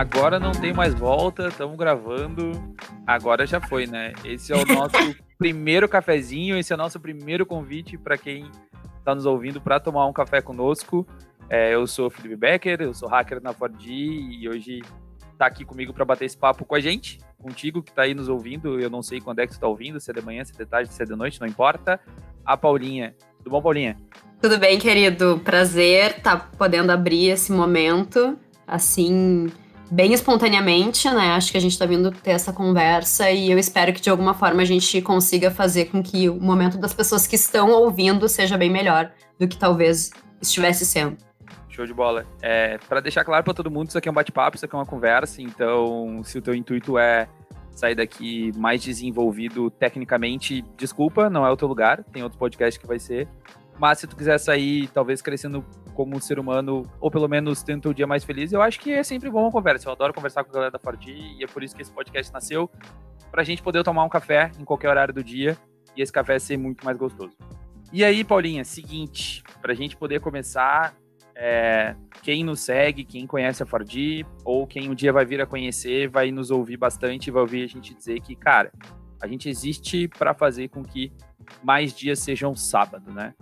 agora não tem mais volta, estamos gravando. Agora já foi, né? Esse é o nosso primeiro cafezinho, esse é o nosso primeiro convite para quem está nos ouvindo para tomar um café conosco. É, eu sou o Felipe Becker, eu sou hacker na Ford e hoje está aqui comigo para bater esse papo com a gente, contigo que está aí nos ouvindo. Eu não sei quando é que tu está ouvindo, se é de manhã, se é de tarde, se é de noite, não importa. A Paulinha. Tudo bom, Paulinha? Tudo bem, querido. Prazer estar tá podendo abrir esse momento, assim, bem espontaneamente, né? Acho que a gente está vindo ter essa conversa e eu espero que de alguma forma a gente consiga fazer com que o momento das pessoas que estão ouvindo seja bem melhor do que talvez estivesse sendo. Show de bola. É, para deixar claro para todo mundo, isso aqui é um bate-papo, isso aqui é uma conversa, então se o teu intuito é sair daqui mais desenvolvido tecnicamente, desculpa, não é o teu lugar, tem outros podcasts que vai ser. Mas se tu quiser sair, talvez crescendo como um ser humano, ou pelo menos tendo o dia mais feliz, eu acho que é sempre bom uma conversa. Eu adoro conversar com a galera da Ford e é por isso que esse podcast nasceu, pra gente poder tomar um café em qualquer horário do dia e esse café ser muito mais gostoso. E aí, Paulinha, seguinte, pra gente poder começar, é, quem nos segue, quem conhece a Ford, ou quem um dia vai vir a conhecer, vai nos ouvir bastante vai ouvir a gente dizer que, cara, a gente existe para fazer com que mais dias sejam sábado, né?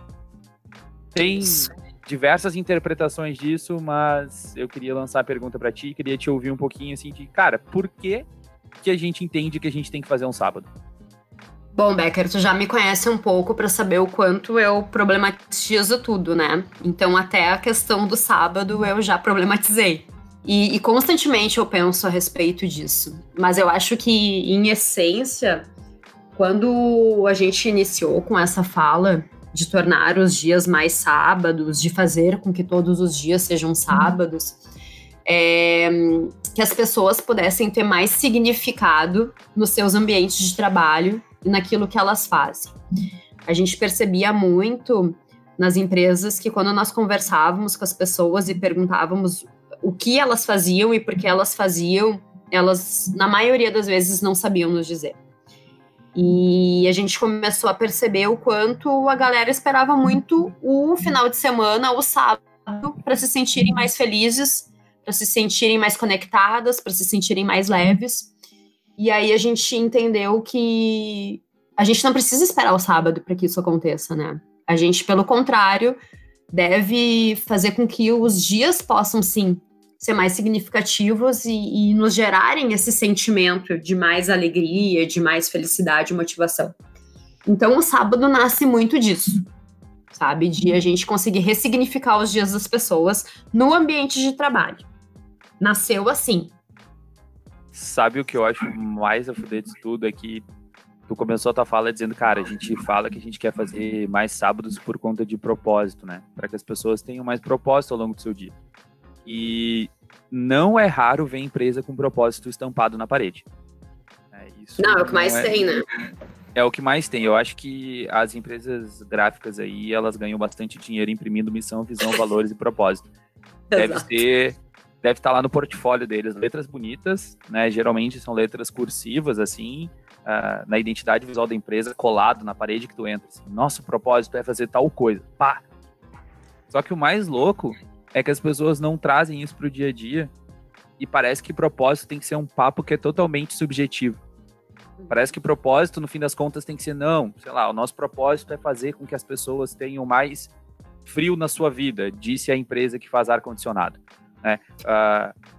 Tem diversas interpretações disso, mas eu queria lançar a pergunta para ti, queria te ouvir um pouquinho assim de, cara, por que que a gente entende que a gente tem que fazer um sábado? Bom, Becker, tu já me conhece um pouco para saber o quanto eu problematizo tudo, né? Então, até a questão do sábado eu já problematizei. E, e, constantemente eu penso a respeito disso. Mas eu acho que, em essência, quando a gente iniciou com essa fala de tornar os dias mais sábados, de fazer com que todos os dias sejam sábados, é, que as pessoas pudessem ter mais significado nos seus ambientes de trabalho e naquilo que elas fazem. A gente percebia muito nas empresas que quando nós conversávamos com as pessoas e perguntávamos o que elas faziam e por que elas faziam, elas, na maioria das vezes, não sabiam nos dizer. E a gente começou a perceber o quanto a galera esperava muito o final de semana, o sábado, para se sentirem mais felizes, para se sentirem mais conectadas, para se sentirem mais leves. E aí a gente entendeu que a gente não precisa esperar o sábado para que isso aconteça, né? A gente, pelo contrário, deve fazer com que os dias possam sim ser mais significativos e, e, nos gerarem esse sentimento de mais alegria, de mais felicidade e motivação. Então, o sábado nasce muito disso, sabe? De a gente conseguir ressignificar os dias das pessoas no ambiente de trabalho. Nasceu assim. Sabe o que eu acho mais a fuder disso tudo é que tu começou a tua fala dizendo, cara, a gente fala que a gente quer fazer mais sábados por conta de propósito, né? Para que as pessoas tenham mais propósito ao longo do seu dia. E não é raro ver empresa com propósito estampado na parede. É, isso não, é o que mais é, tem, né? É o que mais tem. Eu acho que as empresas gráficas aí, elas ganham bastante dinheiro imprimindo missão, visão, valores e propósito. Deve ser deve estar tá lá no portfólio deles. Letras bonitas, né? Geralmente são letras cursivas, assim, uh, na identidade visual da empresa, colado na parede que tu entra. Assim, Nosso propósito é fazer tal coisa. Pá! Só que o mais louco é que as pessoas não trazem isso pro dia a dia e parece que propósito tem que ser um papo que é totalmente subjetivo. Parece que propósito, no fim das contas, tem que ser, não, sei lá, o nosso propósito é fazer com que as pessoas tenham mais frio na sua vida, disse a empresa que faz ar-condicionado. Né? Uh,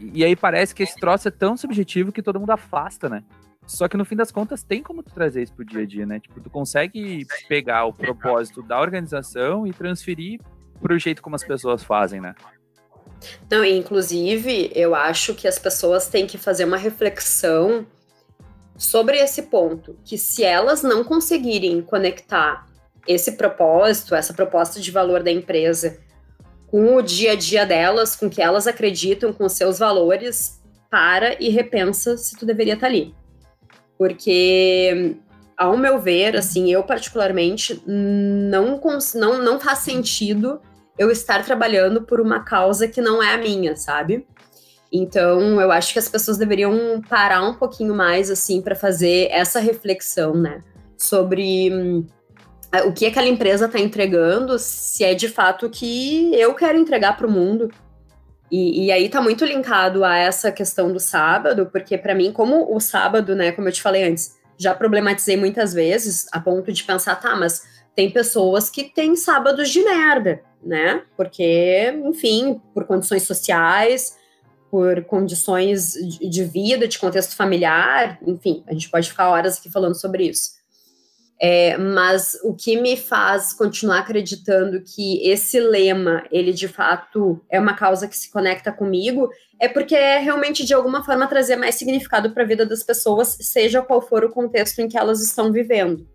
e aí parece que esse troço é tão subjetivo que todo mundo afasta, né? Só que no fim das contas tem como tu trazer isso pro dia a dia, né? Tipo, tu consegue pegar o propósito da organização e transferir pro jeito como as pessoas fazem, né? Não, inclusive, eu acho que as pessoas têm que fazer uma reflexão sobre esse ponto, que se elas não conseguirem conectar esse propósito, essa proposta de valor da empresa com o dia a dia delas, com o que elas acreditam, com os seus valores, para e repensa se tu deveria estar ali. Porque, ao meu ver, assim, eu particularmente, não, não, não faz sentido eu estar trabalhando por uma causa que não é a minha, sabe? Então, eu acho que as pessoas deveriam parar um pouquinho mais, assim, para fazer essa reflexão, né? Sobre hum, o que aquela empresa está entregando, se é de fato o que eu quero entregar para o mundo. E, e aí tá muito linkado a essa questão do sábado, porque para mim, como o sábado, né, como eu te falei antes, já problematizei muitas vezes, a ponto de pensar, tá, mas tem pessoas que têm sábados de merda, né? Porque, enfim, por condições sociais, por condições de vida, de contexto familiar, enfim, a gente pode ficar horas aqui falando sobre isso. É, mas o que me faz continuar acreditando que esse lema, ele de fato é uma causa que se conecta comigo, é porque é realmente de alguma forma trazer mais significado para a vida das pessoas, seja qual for o contexto em que elas estão vivendo.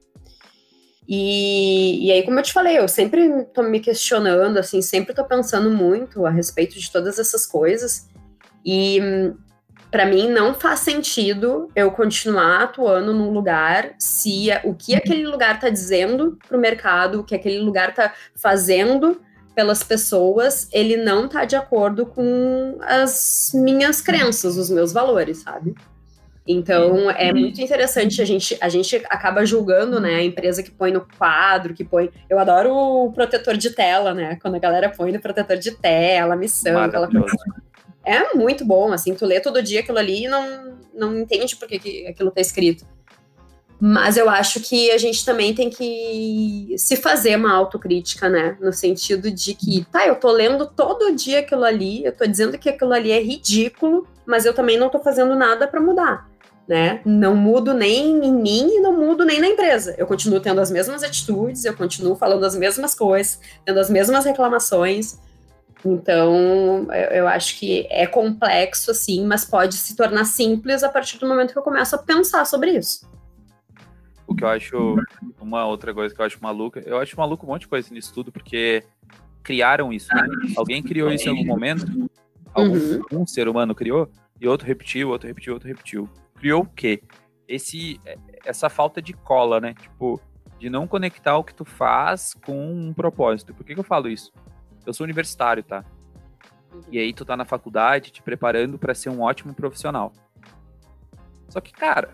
E, e aí, como eu te falei, eu sempre estou me questionando, assim, sempre estou pensando muito a respeito de todas essas coisas. E para mim não faz sentido eu continuar atuando num lugar se o que aquele lugar está dizendo para o mercado, o que aquele lugar está fazendo pelas pessoas, ele não está de acordo com as minhas crenças, os meus valores, sabe? Então é muito interessante a gente a gente acaba julgando, né, a empresa que põe no quadro, que põe. Eu adoro o protetor de tela, né? Quando a galera põe no protetor de tela, missão, aquela coisa é muito bom, assim, tu lê todo dia aquilo ali e não, não entende por que, que aquilo tá escrito. Mas eu acho que a gente também tem que se fazer uma autocrítica, né? No sentido de que, tá, eu tô lendo todo dia aquilo ali, eu tô dizendo que aquilo ali é ridículo, mas eu também não tô fazendo nada para mudar, né? Não mudo nem em mim e não mudo nem na empresa. Eu continuo tendo as mesmas atitudes, eu continuo falando as mesmas coisas, tendo as mesmas reclamações, então, eu acho que é complexo, assim, mas pode se tornar simples a partir do momento que eu começo a pensar sobre isso. O que eu acho, uma outra coisa que eu acho maluca, eu acho maluco um monte de coisa nisso tudo, porque criaram isso, né? Alguém criou isso em algum momento, algum uhum. um ser humano criou, e outro repetiu, outro repetiu, outro repetiu. Criou o quê? Esse, essa falta de cola, né? Tipo, de não conectar o que tu faz com um propósito. Por que, que eu falo isso? Eu sou universitário, tá? E aí tu tá na faculdade te preparando para ser um ótimo profissional. Só que, cara,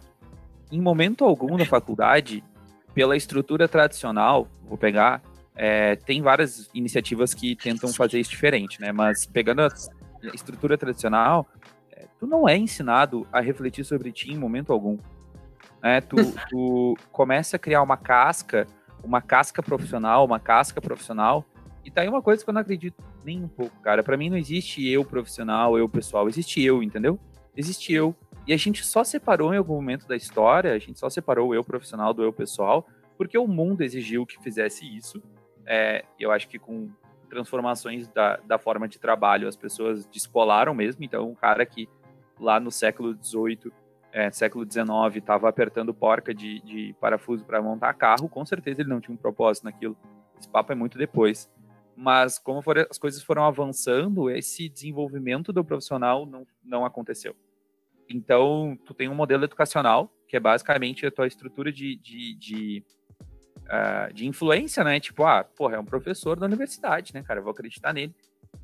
em momento algum da faculdade, pela estrutura tradicional, vou pegar, é, tem várias iniciativas que tentam fazer isso diferente, né? Mas pegando a estrutura tradicional, é, tu não é ensinado a refletir sobre ti em momento algum. É, tu, tu começa a criar uma casca, uma casca profissional, uma casca profissional e tá aí uma coisa que eu não acredito nem um pouco, cara. Para mim não existe eu profissional, eu pessoal, existe eu, entendeu? Existe eu. E a gente só separou em algum momento da história, a gente só separou o eu profissional do eu pessoal, porque o mundo exigiu que fizesse isso. É, eu acho que com transformações da, da forma de trabalho, as pessoas descolaram mesmo. Então, um cara que lá no século XVIII, é, século XIX, estava apertando porca de, de parafuso para montar carro, com certeza ele não tinha um propósito naquilo. Esse papo é muito depois mas como for, as coisas foram avançando, esse desenvolvimento do profissional não, não aconteceu. Então, tu tem um modelo educacional, que é basicamente a tua estrutura de, de, de, uh, de influência, né? Tipo, ah, porra, é um professor da universidade, né, cara? Eu vou acreditar nele.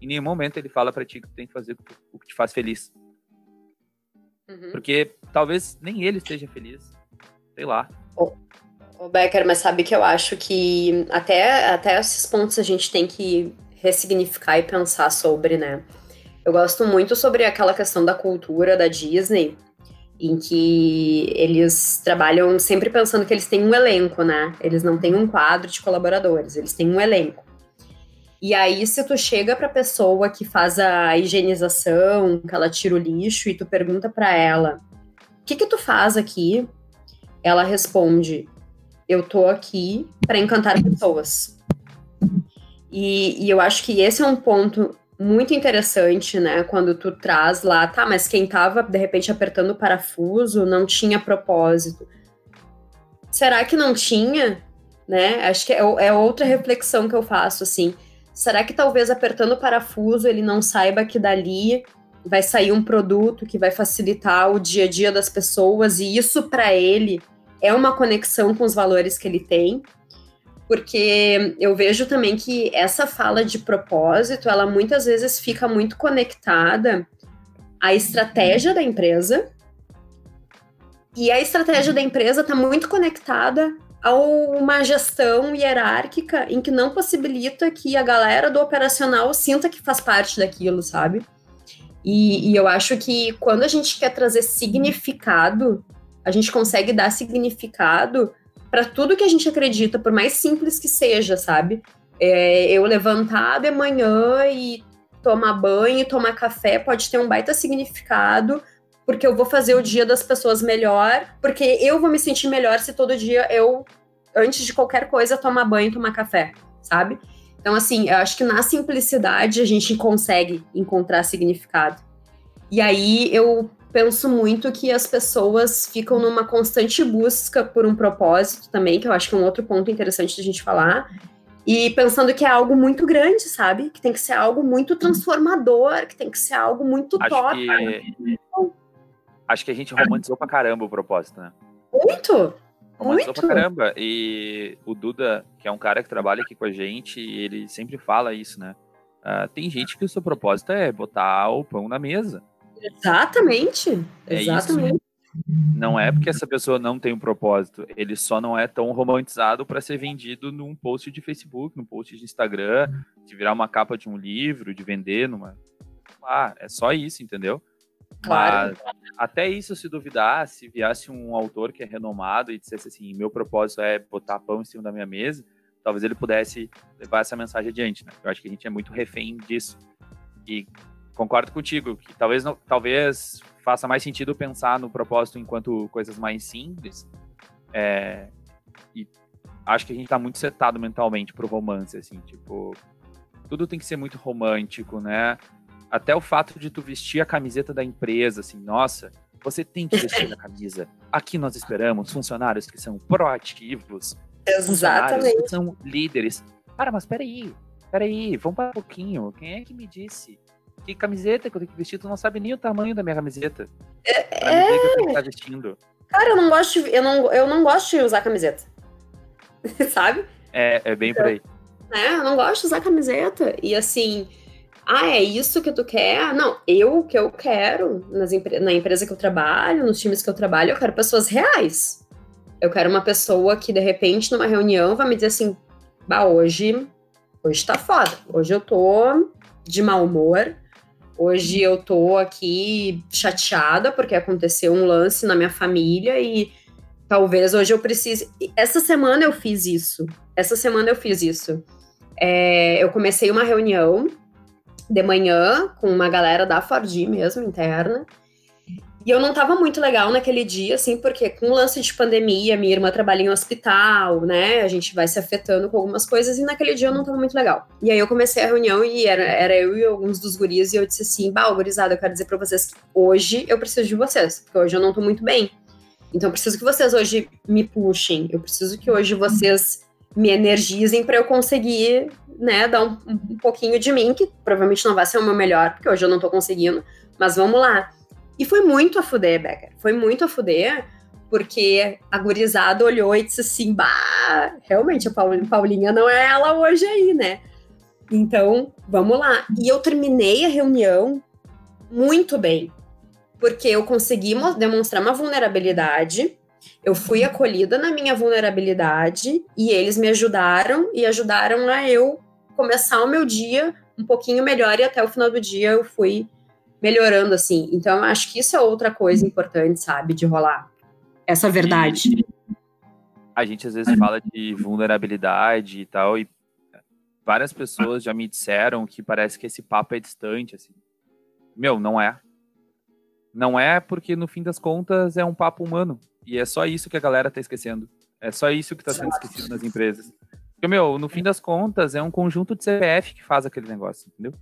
Em nenhum momento ele fala para ti que tu tem que fazer o que te faz feliz. Uhum. Porque talvez nem ele esteja feliz. Sei lá. Oh. O Becker, mas sabe que eu acho que até, até esses pontos a gente tem que ressignificar e pensar sobre, né? Eu gosto muito sobre aquela questão da cultura da Disney, em que eles trabalham sempre pensando que eles têm um elenco, né? Eles não têm um quadro de colaboradores, eles têm um elenco. E aí, se tu chega pra pessoa que faz a higienização, que ela tira o lixo, e tu pergunta para ela: o que que tu faz aqui? Ela responde: eu tô aqui para encantar pessoas. E, e, eu acho que esse é um ponto muito interessante, né? Quando tu traz lá, tá, mas quem tava de repente apertando o parafuso não tinha propósito. Será que não tinha? Né? Acho que é, é outra reflexão que eu faço, assim. Será que talvez apertando o parafuso ele não saiba que dali vai sair um produto que vai facilitar o dia a dia das pessoas e isso para ele é uma conexão com os valores que ele tem, porque eu vejo também que essa fala de propósito, ela muitas vezes fica muito conectada à estratégia da empresa, e a estratégia da empresa está muito conectada a uma gestão hierárquica em que não possibilita que a galera do operacional sinta que faz parte daquilo, sabe? E, e eu acho que quando a gente quer trazer significado, a gente consegue dar significado para tudo que a gente acredita, por mais simples que seja, sabe? É, eu levantar de manhã e tomar banho e tomar café pode ter um baita significado, porque eu vou fazer o dia das pessoas melhor, porque eu vou me sentir melhor se todo dia eu, antes de qualquer coisa, tomar banho e tomar café, sabe? Então, assim, eu acho que na simplicidade a gente consegue encontrar significado. E aí eu penso muito que as pessoas ficam numa constante busca por um propósito também, que eu acho que é um outro ponto interessante da gente falar. E pensando que é algo muito grande, sabe? Que tem que ser algo muito transformador, que tem que ser algo muito acho top. Que... Acho que a gente romantizou pra caramba o propósito, né? Muito! Romantizou Muito. pra caramba. E o Duda, que é um cara que trabalha aqui com a gente, ele sempre fala isso, né? Uh, tem gente que o seu propósito é botar o pão na mesa. Exatamente. É Exatamente. Isso. Não é porque essa pessoa não tem um propósito, ele só não é tão romantizado para ser vendido num post de Facebook, num post de Instagram, de virar uma capa de um livro, de vender numa. Ah, é só isso, entendeu? Claro. Mas até isso, se duvidar, se viesse um autor que é renomado e dissesse assim, meu propósito é botar pão em cima da minha mesa, talvez ele pudesse levar essa mensagem adiante, né? Eu acho que a gente é muito refém disso. E concordo contigo, que talvez, não, talvez faça mais sentido pensar no propósito enquanto coisas mais simples. É, e acho que a gente tá muito setado mentalmente pro romance, assim, tipo, tudo tem que ser muito romântico, né? até o fato de tu vestir a camiseta da empresa, assim, nossa, você tem que vestir a camisa. Aqui nós esperamos funcionários que são proativos, Exatamente. que são líderes. Cara, mas peraí, peraí, vamos para um pouquinho. Quem é que me disse? Que camiseta que eu tenho que vestir? Tu não sabe nem o tamanho da minha camiseta. É. Pra ver que eu tenho que estar tá vestindo. Cara, eu não gosto de, eu não, eu não gosto de usar camiseta. sabe? É, é bem por aí. É, eu não gosto de usar camiseta. E assim, ah, é isso que tu quer? Não, eu que eu quero nas na empresa que eu trabalho, nos times que eu trabalho, eu quero pessoas reais. Eu quero uma pessoa que, de repente, numa reunião, vai me dizer assim: bah, hoje, hoje tá foda. Hoje eu tô de mau humor. Hoje eu tô aqui chateada porque aconteceu um lance na minha família e talvez hoje eu precise. Essa semana eu fiz isso. Essa semana eu fiz isso. É, eu comecei uma reunião de manhã com uma galera da Ford mesmo, interna. E eu não tava muito legal naquele dia, assim, porque com o lance de pandemia, minha irmã trabalha em um hospital, né? A gente vai se afetando com algumas coisas, e naquele dia eu não tava muito legal. E aí eu comecei a reunião e era, era eu e alguns dos guris, e eu disse assim: Bah, gurizada, eu quero dizer pra vocês que hoje eu preciso de vocês, porque hoje eu não tô muito bem. Então eu preciso que vocês hoje me puxem, eu preciso que hoje vocês me energizem para eu conseguir né, dar um, um, pouquinho de mim, que provavelmente não vai ser o meu melhor, porque hoje eu não tô conseguindo, mas vamos lá. E foi muito a fuder, Becker, foi muito a fuder, porque a gurizada olhou e disse assim, bah, realmente a Paulinha não é ela hoje aí, né? Então, vamos lá. E eu terminei a reunião muito bem, porque eu consegui demonstrar uma vulnerabilidade, eu fui acolhida na minha vulnerabilidade e eles me ajudaram e ajudaram a eu começar o meu dia um pouquinho melhor e até o final do dia eu fui melhorando, assim. Então, eu acho que isso é outra coisa importante, sabe, de rolar. Essa verdade. A gente às vezes fala de vulnerabilidade e tal, e várias pessoas já me disseram que parece que esse papo é distante, assim. Meu, não é. Não é porque, no fim das contas, é um papo humano. E é só isso que a galera tá esquecendo. É só isso que tá sendo esquecido nas empresas. Porque, meu, no fim das contas, é um conjunto de CPF que faz aquele negócio, entendeu?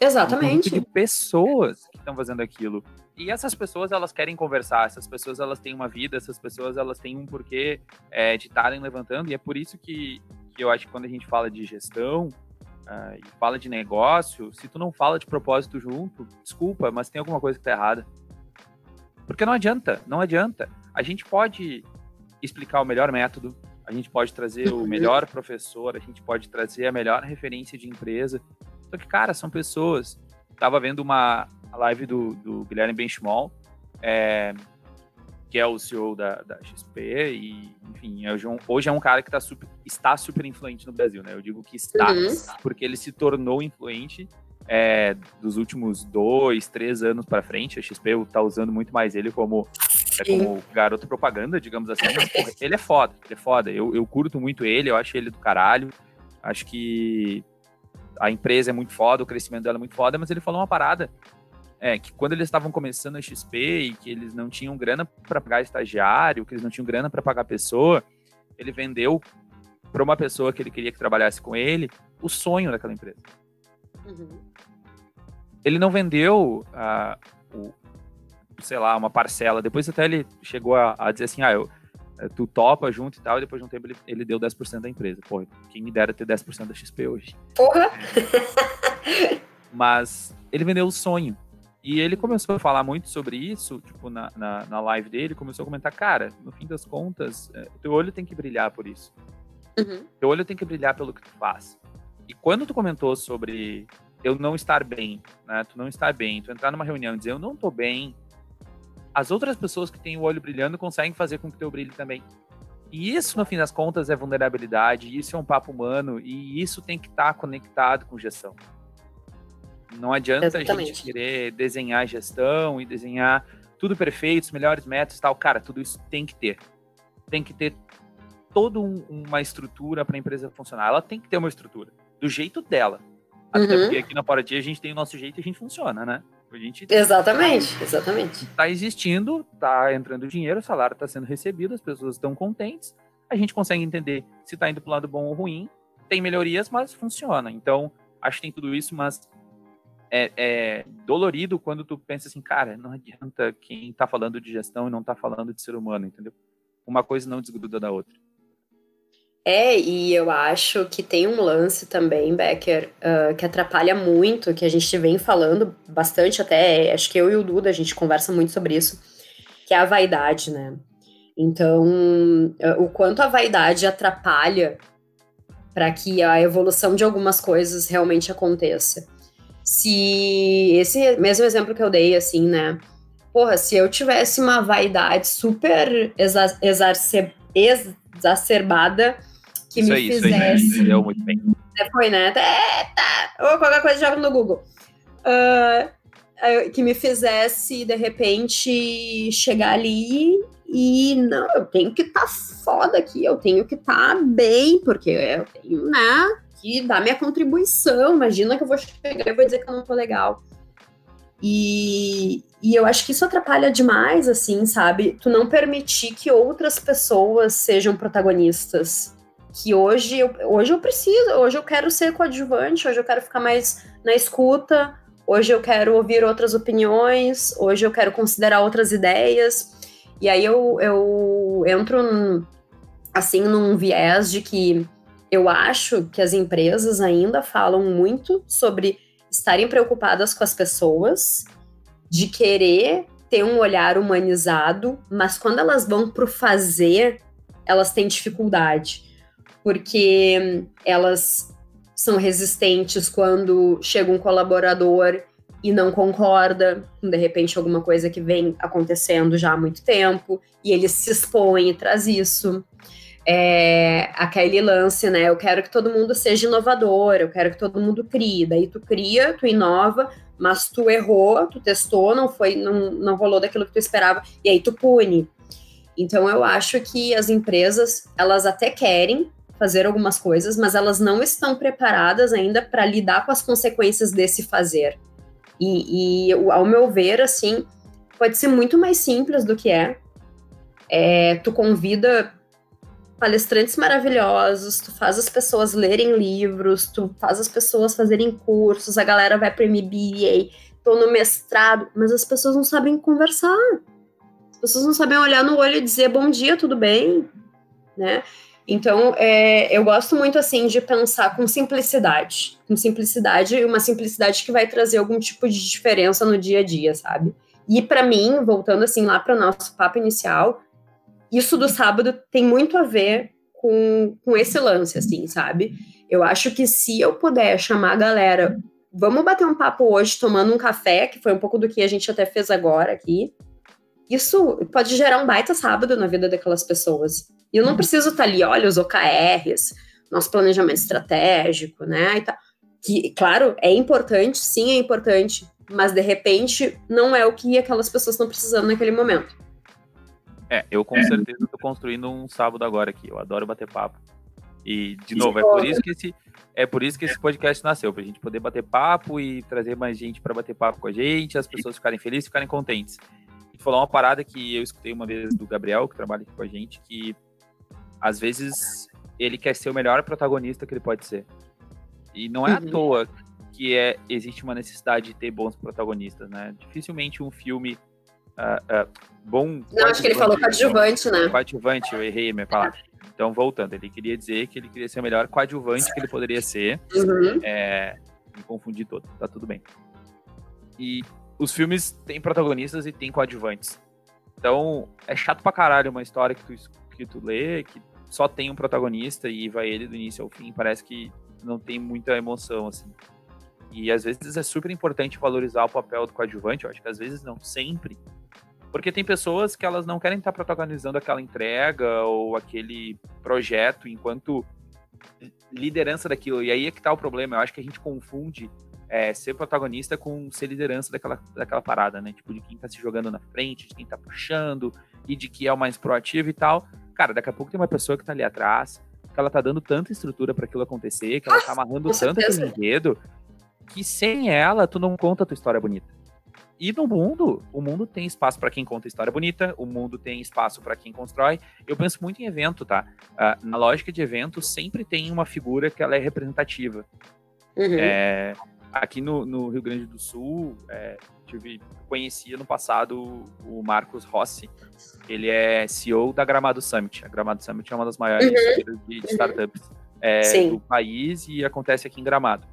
Exatamente. Um de pessoas que estão fazendo aquilo. E essas pessoas, elas querem conversar, essas pessoas, elas têm uma vida, essas pessoas, elas têm um porquê é, de estarem levantando, e é por isso que, que eu acho que quando a gente fala de gestão uh, e fala de negócio, se tu não fala de propósito junto, desculpa, mas tem alguma coisa que tá errada. Porque não adianta, não adianta. A gente pode explicar o melhor método, a gente pode trazer o melhor professor, a gente pode trazer a melhor referência de empresa. Só que, cara, são pessoas. Tava vendo uma live do, do Guilherme Benchimol, é, que é o CEO da, da XP, e, enfim, hoje, é hoje é um cara que tá super, está super influente no Brasil, né? Eu digo que está, uhum. porque ele se tornou influente é, dos últimos dois, três anos para frente. A XP tá usando muito mais ele como, é, como garoto propaganda, digamos assim. Mas, porra, ele é foda, ele é foda. Eu, eu curto muito ele, eu acho ele do caralho. Acho que a empresa é muito foda, o crescimento dela é muito foda, mas ele falou uma parada. É, que quando eles estavam começando a XP e que eles não tinham grana para pagar estagiário, que eles não tinham grana para pagar pessoa, ele vendeu para uma pessoa que ele queria que trabalhasse com ele o sonho daquela empresa. Uhum ele não vendeu uh, o, sei lá, uma parcela. Depois até ele chegou a, a dizer assim, ah, eu, tu topa junto e tal, e depois de um tempo ele, ele deu 10% da empresa. Pô, quem me dera ter 10% da XP hoje. Porra! Mas ele vendeu o sonho. E ele começou a falar muito sobre isso, tipo, na, na, na live dele, começou a comentar, cara, no fim das contas, é, teu olho tem que brilhar por isso. Uhum. Teu olho tem que brilhar pelo que tu faz. E quando tu comentou sobre eu não estar bem, né? Tu não estar bem, tu entrar numa reunião e dizer eu não tô bem, as outras pessoas que têm o olho brilhando conseguem fazer com que o teu brilhe também. E isso, no fim das contas, é vulnerabilidade, isso é um papo humano, e isso tem que estar tá conectado com gestão. Não adianta Exatamente. a gente querer desenhar gestão e desenhar tudo perfeito, os melhores métodos e tal. Cara, tudo isso tem que ter. Tem que ter toda um, uma estrutura para a empresa funcionar. Ela tem que ter uma estrutura, do jeito dela. Até uhum. porque aqui na Paraty a gente tem o nosso jeito e a gente funciona, né? A gente exatamente, tá, exatamente. Está existindo, está entrando dinheiro, o salário está sendo recebido, as pessoas estão contentes. A gente consegue entender se está indo para o lado bom ou ruim. Tem melhorias, mas funciona. Então, acho que tem tudo isso, mas é, é, dolorido quando tu pensa assim, cara, não adianta quem está falando de gestão e não está falando de ser humano, entendeu? Uma coisa não desgruda da outra. É, e eu acho que tem um lance também, Becker, uh, que atrapalha muito, que a gente vem falando bastante até, acho que eu e o Duda, a gente conversa muito sobre isso, que é a vaidade, né? Então, uh, o quanto a vaidade atrapalha para que a evolução de algumas coisas realmente aconteça. Se esse mesmo exemplo que eu dei, assim, né? Porra, se eu tivesse uma vaidade super exa exacerbada, que isso me aí, fizesse. Isso aí, deu muito bem. É, foi, né? É, tá. Ou qualquer coisa joga no Google. Uh, que me fizesse, de repente, chegar ali e não, eu tenho que estar tá foda aqui, eu tenho que estar tá bem, porque eu tenho, né, que dar minha contribuição. Imagina que eu vou chegar e vou dizer que eu não tô legal. E, e eu acho que isso atrapalha demais, assim, sabe? Tu não permitir que outras pessoas sejam protagonistas que hoje eu, hoje eu preciso, hoje eu quero ser coadjuvante, hoje eu quero ficar mais na escuta, hoje eu quero ouvir outras opiniões, hoje eu quero considerar outras ideias. E aí eu, eu entro assim num viés de que eu acho que as empresas ainda falam muito sobre estarem preocupadas com as pessoas, de querer ter um olhar humanizado, mas quando elas vão para o fazer, elas têm dificuldade porque elas são resistentes quando chega um colaborador e não concorda com de repente alguma coisa que vem acontecendo já há muito tempo e ele se expõe e traz isso. É, aquele lance, né? Eu quero que todo mundo seja inovador, eu quero que todo mundo crie. Daí tu cria, tu inova, mas tu errou, tu testou, não foi, não, não rolou daquilo que tu esperava, e aí tu pune. Então eu acho que as empresas, elas até querem fazer algumas coisas, mas elas não estão preparadas ainda para lidar com as consequências desse fazer. E, e, ao meu ver, assim, pode ser muito mais simples do que é. é. Tu convida palestrantes maravilhosos, tu faz as pessoas lerem livros, tu faz as pessoas fazerem cursos, a galera vai para MBA, tô no mestrado, mas as pessoas não sabem conversar. As pessoas não sabem olhar no olho e dizer bom dia, tudo bem, né? Então, é, eu gosto muito, assim, de pensar com simplicidade. Com simplicidade, e uma simplicidade que vai trazer algum tipo de diferença no dia a dia, sabe? E para mim, voltando, assim, lá para o nosso papo inicial, isso do sábado tem muito a ver com, com esse lance, assim, sabe? Eu acho que se eu puder chamar a galera, vamos bater um papo hoje tomando um café, que foi um pouco do que a gente até fez agora aqui, isso pode gerar um baita sábado na vida daquelas pessoas. E eu não preciso estar tá ali, olha, os OKRs, nosso planejamento estratégico, né? E tá. Que, claro, é importante, sim, é importante, mas de repente não é o que aquelas pessoas estão precisando naquele momento. É, eu com certeza tô construindo um sábado agora aqui. Eu adoro bater papo. E, de novo, é por isso que esse, é por isso que esse podcast nasceu, pra gente poder bater papo e trazer mais gente para bater papo com a gente, as pessoas ficarem felizes, ficarem contentes. E falar uma parada que eu escutei uma vez do Gabriel, que trabalha aqui com a gente, que às vezes ele quer ser o melhor protagonista que ele pode ser. E não é uhum. à toa que é, existe uma necessidade de ter bons protagonistas, né? Dificilmente um filme uh, uh, bom. Não, acho que ele falou coadjuvante, né? Coadjuvante, eu errei a minha palavra. Então, voltando, ele queria dizer que ele queria ser o melhor coadjuvante que ele poderia ser. Uhum. É, me confundi todo, tá tudo bem. E os filmes têm protagonistas e têm coadjuvantes. Então, é chato pra caralho uma história que tu, que tu lê, que só tem um protagonista e vai ele do início ao fim. Parece que não tem muita emoção, assim. E às vezes é super importante valorizar o papel do coadjuvante, eu acho que às vezes não sempre, porque tem pessoas que elas não querem estar protagonizando aquela entrega ou aquele projeto enquanto liderança daquilo. E aí é que tá o problema. Eu acho que a gente confunde é, ser protagonista com ser liderança daquela, daquela parada, né? Tipo, de quem tá se jogando na frente, de quem tá puxando e de que é o mais proativo e tal. Cara, daqui a pouco tem uma pessoa que tá ali atrás, que ela tá dando tanta estrutura para aquilo acontecer, que ela tá amarrando tanto o enredo, que sem ela tu não conta a tua história bonita. E no mundo, o mundo tem espaço para quem conta história bonita, o mundo tem espaço para quem constrói. Eu penso muito em evento, tá? Uh, na lógica de evento, sempre tem uma figura que ela é representativa. Uhum. É, aqui no, no, Rio Grande do Sul, é, tive, conhecia no passado o Marcos Rossi. Ele é CEO da Gramado Summit. A Gramado Summit é uma das maiores uhum. de, de startups é, do país e acontece aqui em Gramado.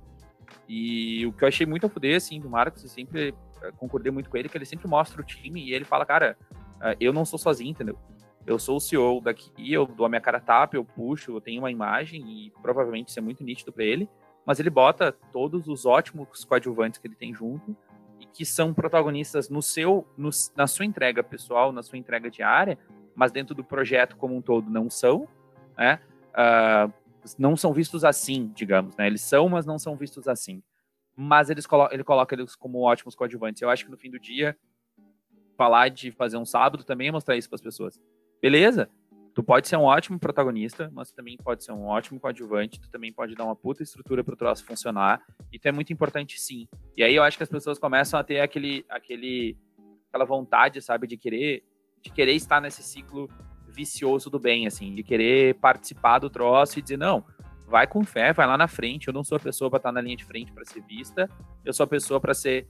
E o que eu achei muito a fuder, assim, do Marcos, eu sempre eh, concordei muito com ele, que ele sempre mostra o time e ele fala, cara, eh, eu não sou sozinho, entendeu? Eu sou o CEO daqui, eu dou a minha cara tapa, eu puxo, eu tenho uma imagem e provavelmente isso é muito nítido para ele, mas ele bota todos os ótimos coadjuvantes que ele tem junto e que são protagonistas no seu, no, na sua entrega pessoal, na sua entrega diária, mas dentro do projeto como um todo não são, né? Uh, não são vistos assim, digamos, né? Eles são, mas não são vistos assim mas eles colo ele coloca eles como ótimos coadjuvantes. Eu acho que no fim do dia, falar de fazer um sábado também é mostrar isso para as pessoas. Beleza, tu pode ser um ótimo protagonista, mas também pode ser um ótimo coadjuvante, tu também pode dar uma puta estrutura para o troço funcionar, e tu é muito importante sim. E aí eu acho que as pessoas começam a ter aquele, aquele, aquela vontade, sabe, de querer, de querer estar nesse ciclo vicioso do bem, assim, de querer participar do troço e dizer, não, vai com fé, vai lá na frente. Eu não sou a pessoa para estar na linha de frente para ser vista. Eu sou a pessoa para ser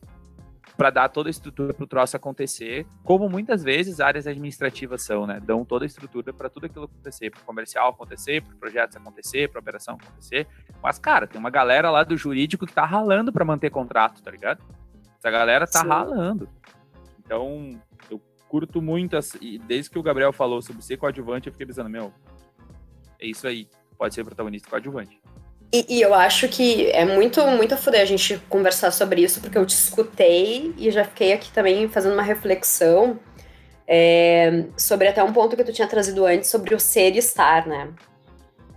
para dar toda a estrutura para o troço acontecer, como muitas vezes áreas administrativas são, né? Dão toda a estrutura para tudo aquilo acontecer, para o comercial acontecer, para projetos acontecer, para operação acontecer. Mas, cara, tem uma galera lá do jurídico que tá ralando para manter contrato, tá ligado? Essa galera tá Sim. ralando. Então, eu curto muito, e desde que o Gabriel falou sobre ser coadjuvante, eu fiquei pensando, meu, é isso aí pode ser protagonista coadjuvante. E, e, eu acho que é muito, muito a fuder a gente conversar sobre isso, porque eu te escutei e já fiquei aqui também fazendo uma reflexão é, sobre até um ponto que tu tinha trazido antes, sobre o ser e estar, né?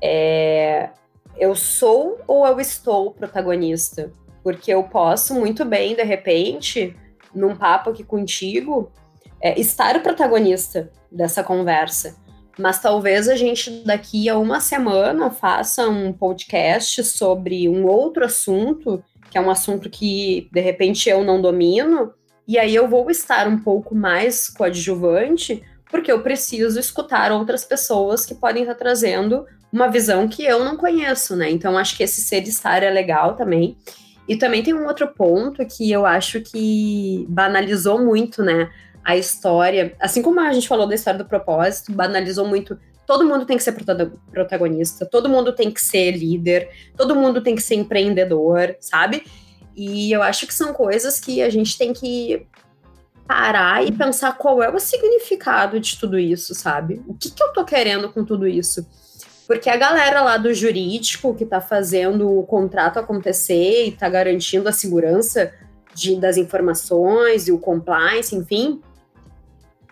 É, eu sou ou eu estou protagonista? Porque eu posso muito bem, de repente, num papo aqui contigo, é, estar o protagonista dessa conversa mas talvez a gente daqui a uma semana faça um podcast sobre um outro assunto, que é um assunto que de repente eu não domino, e aí eu vou estar um pouco mais coadjuvante, porque eu preciso escutar outras pessoas que podem estar trazendo uma visão que eu não conheço, né? Então acho que esse ser estar é legal também. E também tem um outro ponto que eu acho que banalizou muito, né? A história, assim como a gente falou da história do propósito, banalizou muito. Todo mundo tem que ser protagonista, todo mundo tem que ser líder, todo mundo tem que ser empreendedor, sabe? E eu acho que são coisas que a gente tem que parar e pensar qual é o significado de tudo isso, sabe? O que, que eu tô querendo com tudo isso? Porque a galera lá do jurídico que tá fazendo o contrato acontecer e tá garantindo a segurança de, das informações e o compliance, enfim,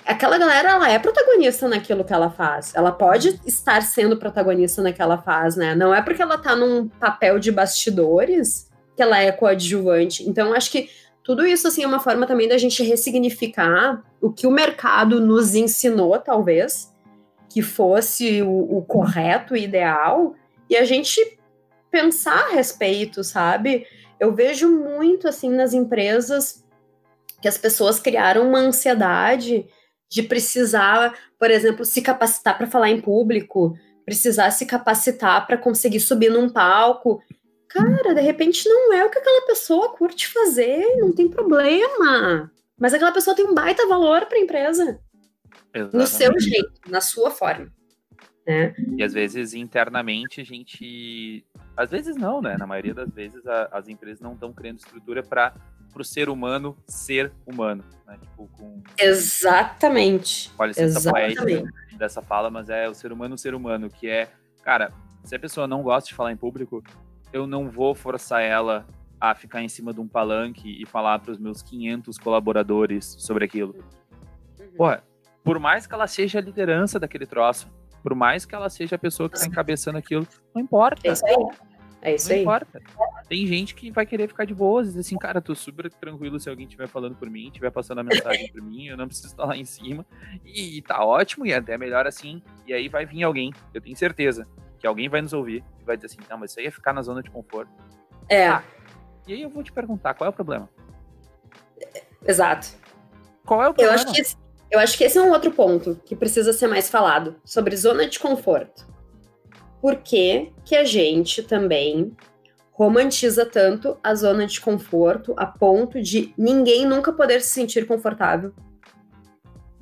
aquela galera ela é protagonista naquilo que ela faz. Ela pode estar sendo protagonista naquela faz, né? Não é porque ela tá num papel de bastidores que ela é coadjuvante. Então, acho que tudo isso assim é uma forma também da gente ressignificar o que o mercado nos ensinou, talvez, que fosse o, o correto e ideal, e a gente pensar a respeito, sabe? Eu vejo muito assim nas empresas que as pessoas criaram uma ansiedade de precisar, por exemplo, se capacitar para falar em público, precisar se capacitar para conseguir subir num palco. Cara, de repente não é o que aquela pessoa curte fazer, não tem problema. Mas aquela pessoa tem um baita valor para a empresa. Exatamente. No seu jeito, na sua forma. Né? E às vezes internamente a gente. Às vezes não, né? Na maioria das vezes a, as empresas não estão criando estrutura para o ser humano ser humano. Né? Tipo, com... Exatamente. Com a licença Exatamente. dessa fala, mas é o ser humano ser humano, que é, cara, se a pessoa não gosta de falar em público, eu não vou forçar ela a ficar em cima de um palanque e falar para os meus 500 colaboradores sobre aquilo. Uhum. Porra, por mais que ela seja a liderança daquele troço, por mais que ela seja a pessoa que está encabeçando aquilo, não importa. É isso aí. É isso não aí. importa. Tem gente que vai querer ficar de boas, dizer assim, cara, tô super tranquilo se alguém estiver falando por mim, estiver passando a mensagem por mim, eu não preciso estar lá em cima. E, e tá ótimo, e até melhor assim. E aí vai vir alguém, eu tenho certeza, que alguém vai nos ouvir e vai dizer assim, não, mas isso aí é ficar na zona de conforto. É. Ah, e aí eu vou te perguntar, qual é o problema? Exato. Qual é o problema? Eu acho que eu acho que esse é um outro ponto que precisa ser mais falado sobre zona de conforto. Por que, que a gente também romantiza tanto a zona de conforto a ponto de ninguém nunca poder se sentir confortável?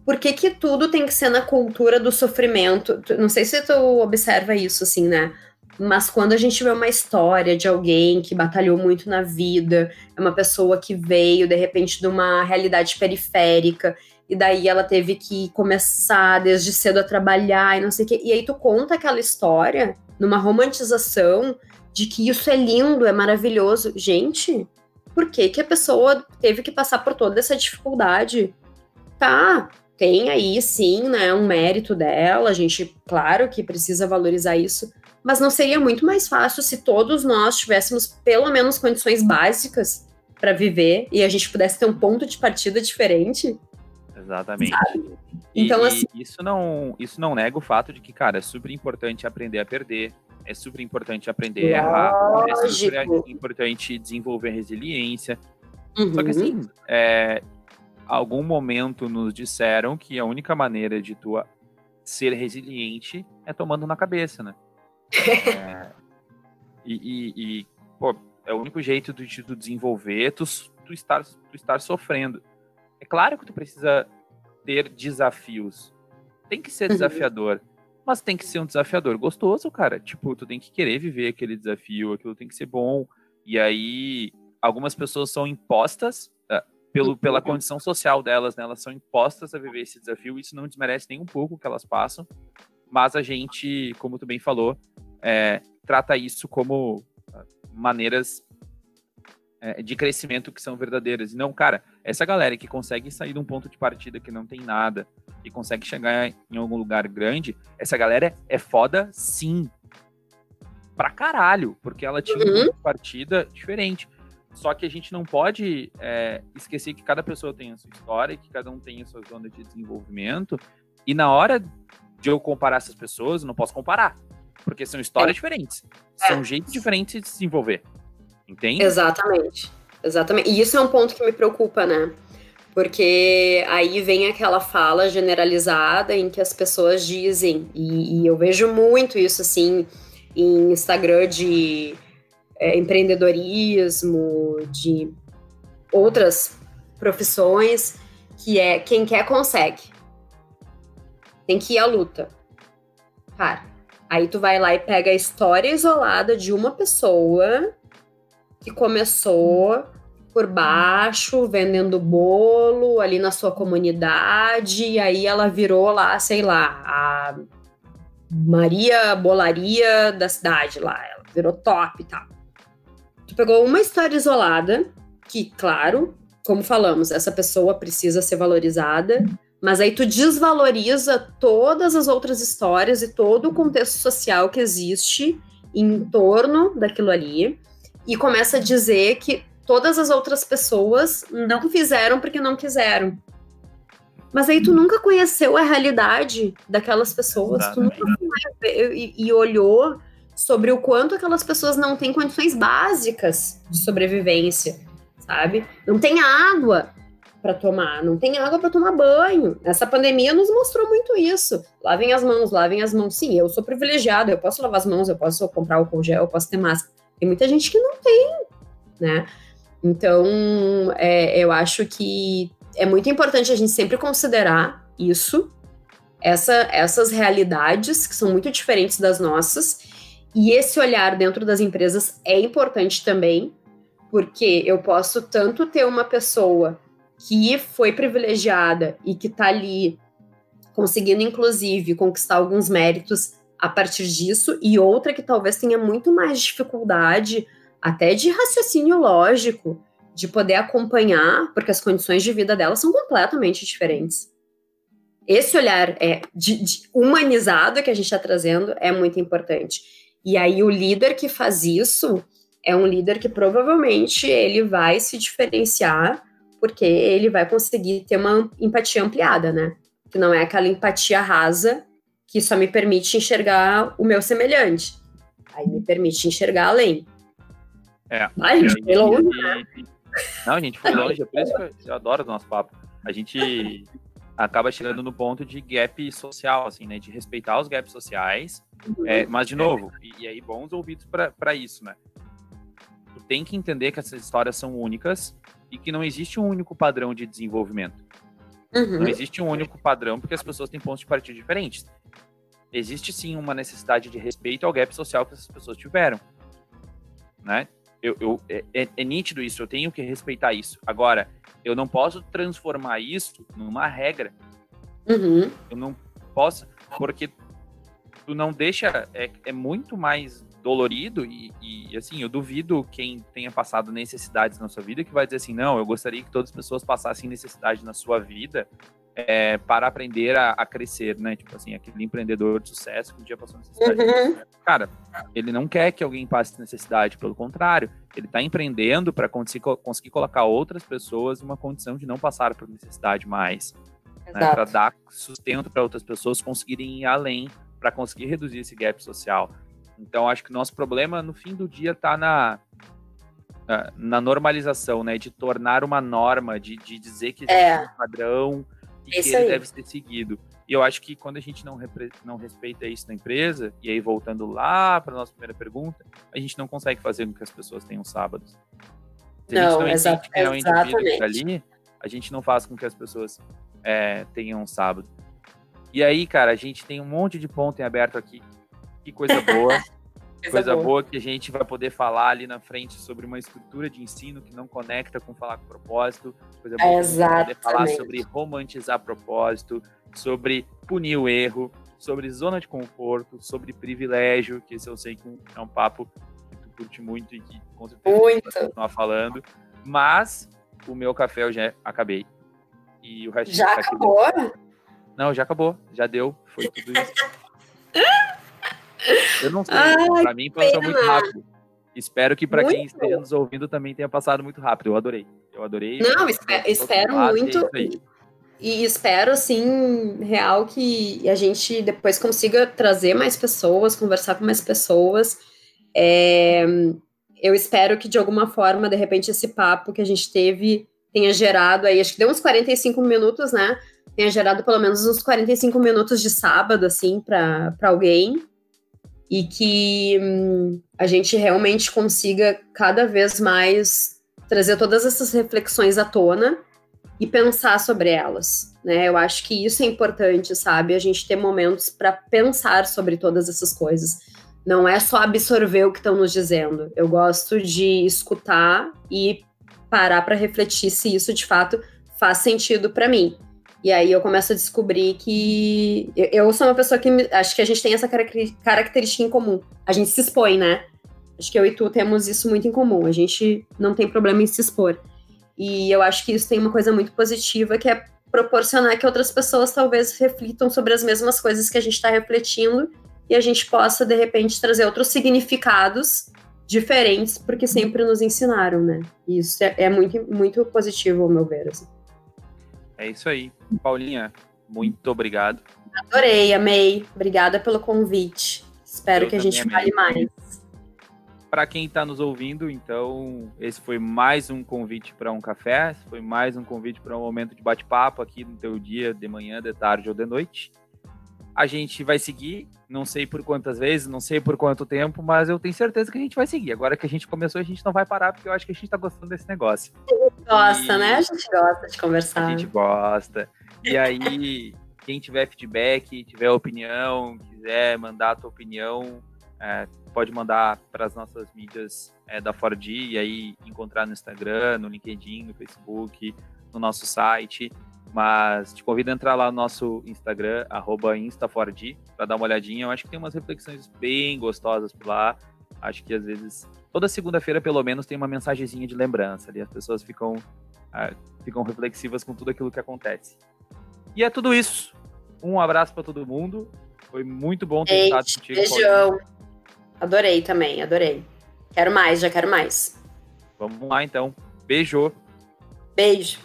Por que, que tudo tem que ser na cultura do sofrimento? Não sei se tu observa isso, assim, né? Mas quando a gente vê uma história de alguém que batalhou muito na vida, é uma pessoa que veio, de repente, de uma realidade periférica e daí ela teve que começar desde cedo a trabalhar e não sei o quê. E aí tu conta aquela história numa romantização de que isso é lindo, é maravilhoso. Gente, por que, que a pessoa teve que passar por toda essa dificuldade? Tá, tem aí sim, né, um mérito dela, a gente, claro que precisa valorizar isso, mas não seria muito mais fácil se todos nós tivéssemos pelo menos condições básicas para viver e a gente pudesse ter um ponto de partida diferente? Exatamente. Sabe? Então, e, assim. Isso não, isso não nega o fato de que, cara, é super importante aprender a perder, é super importante aprender a errar, é super importante desenvolver resiliência. Uhum. Só que, assim, uhum. é, algum momento nos disseram que a única maneira de tu ser resiliente é tomando na cabeça, né? é, e, e, e, pô, é o único jeito de tu desenvolver tu, tu, estar, tu estar sofrendo. É claro que tu precisa ter desafios. Tem que ser desafiador. Mas tem que ser um desafiador gostoso, cara. Tipo, tu tem que querer viver aquele desafio, aquilo tem que ser bom. E aí, algumas pessoas são impostas uh, pelo, uhum. pela condição social delas, né? Elas são impostas a viver esse desafio. Isso não desmerece nem um pouco o que elas passam. Mas a gente, como tu bem falou, é, trata isso como ah, maneiras é, de crescimento que são verdadeiras. E não, cara, essa galera que consegue sair de um ponto de partida que não tem nada e consegue chegar em algum lugar grande, essa galera é foda sim. Pra caralho, porque ela tinha uhum. um ponto de partida diferente. Só que a gente não pode é, esquecer que cada pessoa tem a sua história, que cada um tem a sua zona de desenvolvimento. E na hora de eu comparar essas pessoas, eu não posso comparar. Porque são histórias é. diferentes. São é. jeitos diferentes de se desenvolver. Entende? Exatamente. Exatamente. E isso é um ponto que me preocupa, né? Porque aí vem aquela fala generalizada em que as pessoas dizem, e, e eu vejo muito isso assim em Instagram de é, empreendedorismo, de outras profissões, que é quem quer consegue. Tem que ir à luta. Cara, aí tu vai lá e pega a história isolada de uma pessoa que começou por baixo, vendendo bolo ali na sua comunidade, e aí ela virou lá, sei lá, a Maria Bolaria da cidade lá, ela virou top e tal. Tu pegou uma história isolada, que, claro, como falamos, essa pessoa precisa ser valorizada, mas aí tu desvaloriza todas as outras histórias e todo o contexto social que existe em torno daquilo ali e começa a dizer que todas as outras pessoas não fizeram porque não quiseram. Mas aí tu nunca conheceu a realidade daquelas pessoas, tu nunca e, e olhou sobre o quanto aquelas pessoas não têm condições básicas de sobrevivência, sabe? Não tem água para tomar, não tem água para tomar banho. Essa pandemia nos mostrou muito isso. Lavem as mãos, lavem as mãos. Sim, eu sou privilegiado, eu posso lavar as mãos, eu posso comprar álcool gel, eu posso ter máscara. Tem muita gente que não tem, né? Então, é, eu acho que é muito importante a gente sempre considerar isso, essa, essas realidades que são muito diferentes das nossas, e esse olhar dentro das empresas é importante também, porque eu posso tanto ter uma pessoa que foi privilegiada e que está ali conseguindo, inclusive, conquistar alguns méritos a partir disso, e outra que talvez tenha muito mais dificuldade, até de raciocínio lógico, de poder acompanhar, porque as condições de vida dela são completamente diferentes. Esse olhar é de, de humanizado que a gente está trazendo é muito importante. E aí o líder que faz isso é um líder que provavelmente ele vai se diferenciar porque ele vai conseguir ter uma empatia ampliada, né? Que não é aquela empatia rasa que só me permite enxergar o meu semelhante. Aí me permite enxergar além. É. Ai, a gente foi longe, né? Não, a gente foi longe, é por isso que eu adoro o nosso papo. A gente acaba chegando no ponto de gap social, assim, né? De respeitar os gaps sociais. Uhum. É, mas, de novo, e, e aí bons ouvidos para isso, né? Tu tem que entender que essas histórias são únicas e que não existe um único padrão de desenvolvimento. Uhum. Não existe um único padrão porque as pessoas têm pontos de partida diferentes. Existe sim uma necessidade de respeito ao gap social que essas pessoas tiveram, né? eu, eu é, é, é, nítido isso, eu tenho que respeitar isso. Agora, eu não posso transformar isso numa regra. Uhum. Eu não posso, porque tu não deixa. É, é muito mais dolorido e, e, assim, eu duvido quem tenha passado necessidades na sua vida que vai dizer assim: não, eu gostaria que todas as pessoas passassem necessidade na sua vida é, para aprender a, a, crescer, né? Tipo assim, aquele empreendedor de sucesso que um dia passou necessidade. Uhum. Cara, ele não quer que alguém passe necessidade, pelo contrário, ele está empreendendo para conseguir, conseguir colocar outras pessoas numa condição de não passar por necessidade mais. Né? Para dar sustento para outras pessoas conseguirem ir além, para conseguir reduzir esse gap social. Então, acho que o nosso problema, no fim do dia, está na, na normalização, né? De tornar uma norma, de, de dizer que existe é. um padrão e que ele aí. deve ser seguido. E eu acho que quando a gente não, não respeita isso na empresa, e aí voltando lá para a nossa primeira pergunta, a gente não consegue fazer com que as pessoas tenham sábados. Se não, a gente não que é um indivíduo ali, a gente não faz com que as pessoas é, tenham um sábado. E aí, cara, a gente tem um monte de ponto em aberto aqui. Que coisa boa. coisa boa. boa que a gente vai poder falar ali na frente sobre uma estrutura de ensino que não conecta com falar com propósito. Coisa boa Exatamente. poder falar sobre romantizar propósito, sobre punir o erro, sobre zona de conforto, sobre privilégio, que esse eu sei que é um papo que tu curte muito e que com certeza muito. vai continuar falando. Mas o meu café eu já acabei. E o resto já acabou? Não, já acabou. Já deu. Foi tudo isso. Eu não sei. Ai, pra mim passou pena. muito rápido. Espero que para quem esteja nos ouvindo também tenha passado muito rápido. Eu adorei. Eu adorei. Não, espero, espero muito. É e espero, assim, real que a gente depois consiga trazer mais pessoas, conversar com mais pessoas. É, eu espero que, de alguma forma, de repente, esse papo que a gente teve tenha gerado aí, acho que deu uns 45 minutos, né? Tenha gerado pelo menos uns 45 minutos de sábado, assim, para alguém e que hum, a gente realmente consiga cada vez mais trazer todas essas reflexões à tona e pensar sobre elas, né? Eu acho que isso é importante, sabe? A gente ter momentos para pensar sobre todas essas coisas. Não é só absorver o que estão nos dizendo. Eu gosto de escutar e parar para refletir se isso de fato faz sentido para mim. E aí eu começo a descobrir que eu sou uma pessoa que acho que a gente tem essa característica em comum. A gente se expõe, né? Acho que eu e tu temos isso muito em comum. A gente não tem problema em se expor. E eu acho que isso tem uma coisa muito positiva, que é proporcionar que outras pessoas talvez reflitam sobre as mesmas coisas que a gente está refletindo e a gente possa, de repente, trazer outros significados diferentes, porque sempre nos ensinaram, né? E isso é, é, muito, muito positivo, ao meu ver. Assim. É isso aí. Paulinha, muito obrigado. Adorei, amei. Obrigada pelo convite. Espero Eu que a gente fale mais. Para quem está nos ouvindo, então, esse foi mais um convite para um café, foi mais um convite para um momento de bate-papo aqui no teu dia, de manhã, de tarde ou de noite. A gente vai seguir, não sei por quantas vezes, não sei por quanto tempo, mas eu tenho certeza que a gente vai seguir. Agora que a gente começou, a gente não vai parar, porque eu acho que a gente está gostando desse negócio. A gente gosta, e... né? A gente gosta de conversar. A gente gosta. E aí, quem tiver feedback, tiver opinião, quiser mandar a tua opinião, é, pode mandar para as nossas mídias é, da Ford e aí encontrar no Instagram, no LinkedIn, no Facebook, no nosso site. Mas te convido a entrar lá no nosso Instagram, InstaFord, para dar uma olhadinha. Eu acho que tem umas reflexões bem gostosas por lá. Acho que às vezes, toda segunda-feira, pelo menos, tem uma mensagenzinha de lembrança ali. As pessoas ficam, ah, ficam reflexivas com tudo aquilo que acontece. E é tudo isso. Um abraço para todo mundo. Foi muito bom ter estado contigo. Beijão. Adorei também, adorei. Quero mais, já quero mais. Vamos lá então. Beijo. Beijo.